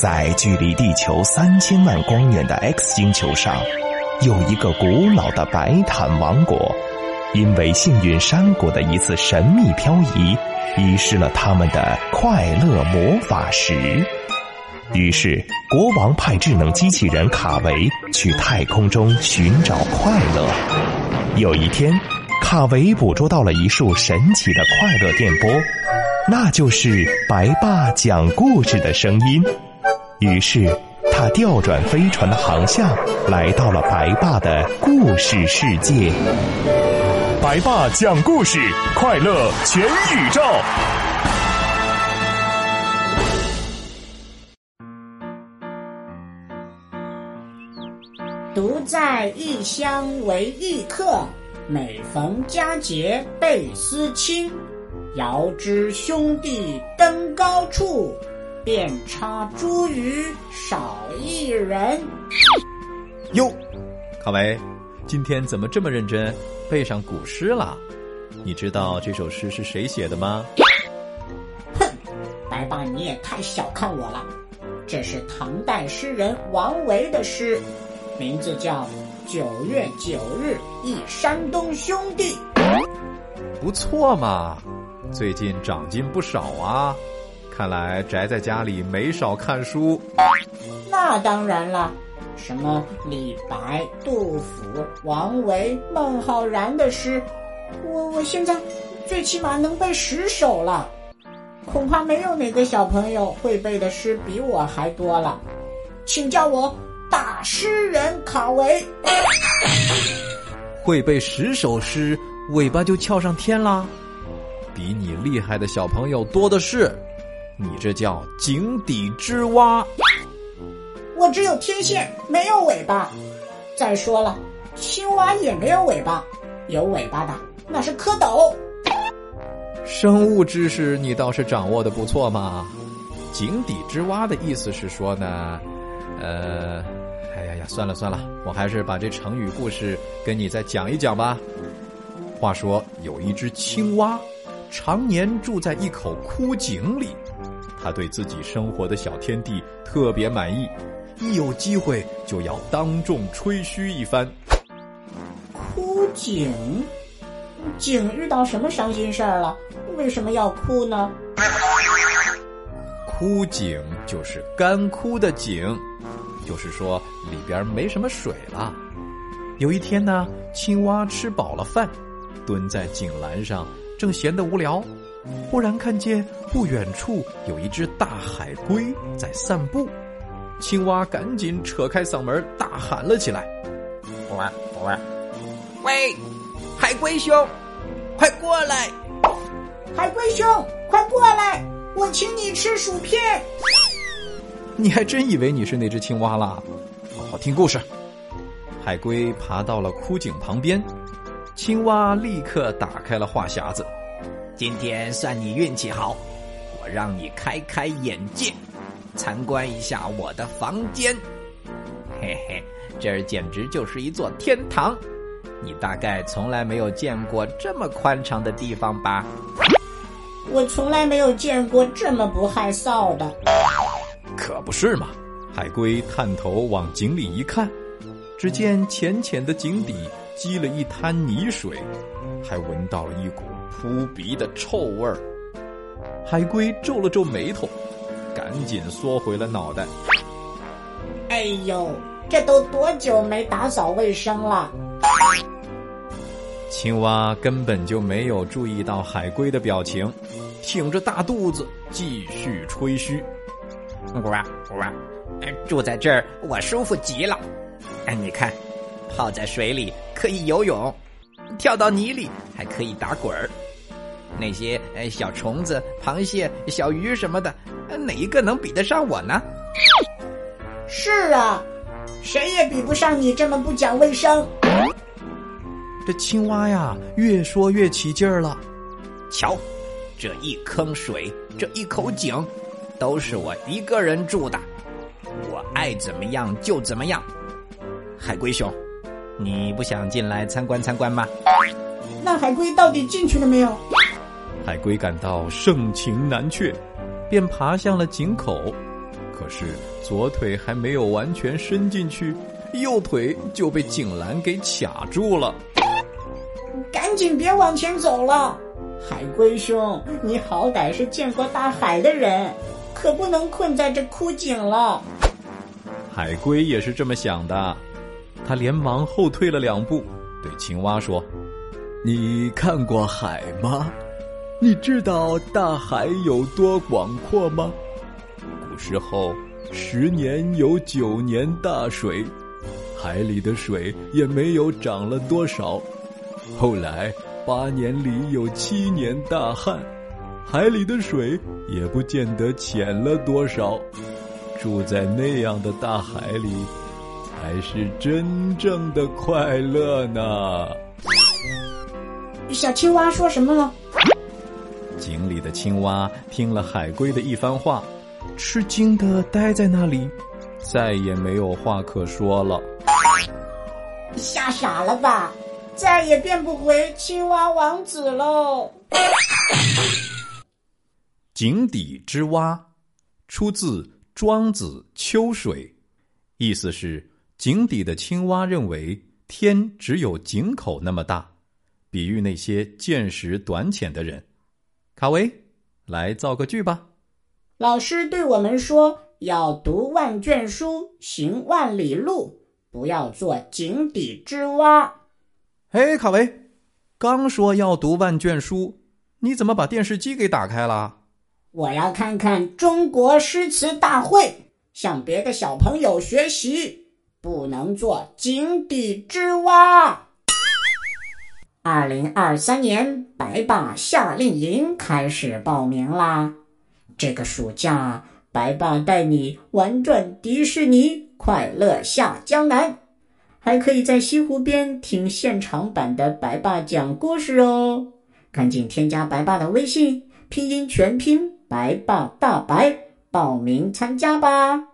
在距离地球三千万光年的 X 星球上，有一个古老的白毯王国。因为幸运山谷的一次神秘漂移，遗失了他们的快乐魔法石。于是，国王派智能机器人卡维去太空中寻找快乐。有一天，卡维捕捉到了一束神奇的快乐电波，那就是白爸讲故事的声音。于是，他调转飞船的航向，来到了白爸的故事世界。白爸讲故事，快乐全宇宙。独在异乡为异客，每逢佳节倍思亲。遥知兄弟登高处，遍插茱萸少一人。哟，卡维。今天怎么这么认真，背上古诗了？你知道这首诗是谁写的吗？哼，白爸你也太小看我了。这是唐代诗人王维的诗，名字叫《九月九日忆山东兄弟》。不错嘛，最近长进不少啊。看来宅在家里没少看书。那当然了。什么李白、杜甫、王维、孟浩然的诗，我我现在最起码能背十首了，恐怕没有哪个小朋友会背的诗比我还多了，请叫我大诗人卡维。会背十首诗，尾巴就翘上天啦，比你厉害的小朋友多的是，你这叫井底之蛙。我只有天线，没有尾巴。再说了，青蛙也没有尾巴，有尾巴的那是蝌蚪。生物知识你倒是掌握的不错嘛。井底之蛙的意思是说呢，呃，哎呀呀，算了算了，我还是把这成语故事跟你再讲一讲吧。话说有一只青蛙，常年住在一口枯井里，它对自己生活的小天地特别满意。一有机会就要当众吹嘘一番。枯井，井遇到什么伤心事儿了？为什么要哭呢？枯井就是干枯的井，就是说里边没什么水了。有一天呢，青蛙吃饱了饭，蹲在井栏上，正闲得无聊，忽然看见不远处有一只大海龟在散步。青蛙赶紧扯开嗓门大喊了起来：“喂喂，喂，海龟兄，快过来！海龟兄，快过来！我请你吃薯片。”你还真以为你是那只青蛙啦？好好听故事。海龟爬到了枯井旁边，青蛙立刻打开了话匣子：“今天算你运气好，我让你开开眼界。”参观一下我的房间，嘿嘿，这儿简直就是一座天堂。你大概从来没有见过这么宽敞的地方吧？我从来没有见过这么不害臊的。可不是嘛！海龟探头往井里一看，只见浅浅的井底积了一滩泥水，还闻到了一股扑鼻的臭味儿。海龟皱了皱眉头。赶紧缩回了脑袋。哎呦，这都多久没打扫卫生了？青蛙根本就没有注意到海龟的表情，挺着大肚子继续吹嘘：“呱呱，住在这儿我舒服极了。哎，你看，泡在水里可以游泳，跳到泥里还可以打滚儿。那些小虫子、螃蟹、小鱼什么的。”哪一个能比得上我呢？是啊，谁也比不上你这么不讲卫生。这青蛙呀，越说越起劲儿了。瞧，这一坑水，这一口井，都是我一个人住的，我爱怎么样就怎么样。海龟兄，你不想进来参观参观吗？那海龟到底进去了没有？海龟感到盛情难却。便爬向了井口，可是左腿还没有完全伸进去，右腿就被井栏给卡住了。赶紧别往前走了，海龟兄，你好歹是见过大海的人，可不能困在这枯井了。海龟也是这么想的，他连忙后退了两步，对青蛙说：“你看过海吗？你知道大海有多广阔吗？古时候，十年有九年大水，海里的水也没有涨了多少。后来八年里有七年大旱，海里的水也不见得浅了多少。”住在那样的大海里，才是真正的快乐呢。小青蛙说什么了？井里的青蛙听了海龟的一番话，吃惊的呆在那里，再也没有话可说了。吓傻了吧？再也变不回青蛙王子喽！井底之蛙，出自。庄子《秋水》，意思是井底的青蛙认为天只有井口那么大，比喻那些见识短浅的人。卡维，来造个句吧。老师对我们说：“要读万卷书，行万里路，不要做井底之蛙。”哎，卡维，刚说要读万卷书，你怎么把电视机给打开了？我要看看中国诗词大会，向别的小朋友学习，不能做井底之蛙。二零二三年白爸夏令营开始报名啦！这个暑假，白爸带你玩转迪士尼，快乐下江南，还可以在西湖边听现场版的白爸讲故事哦！赶紧添加白爸的微信，拼音全拼。白爸大白，报名参加吧！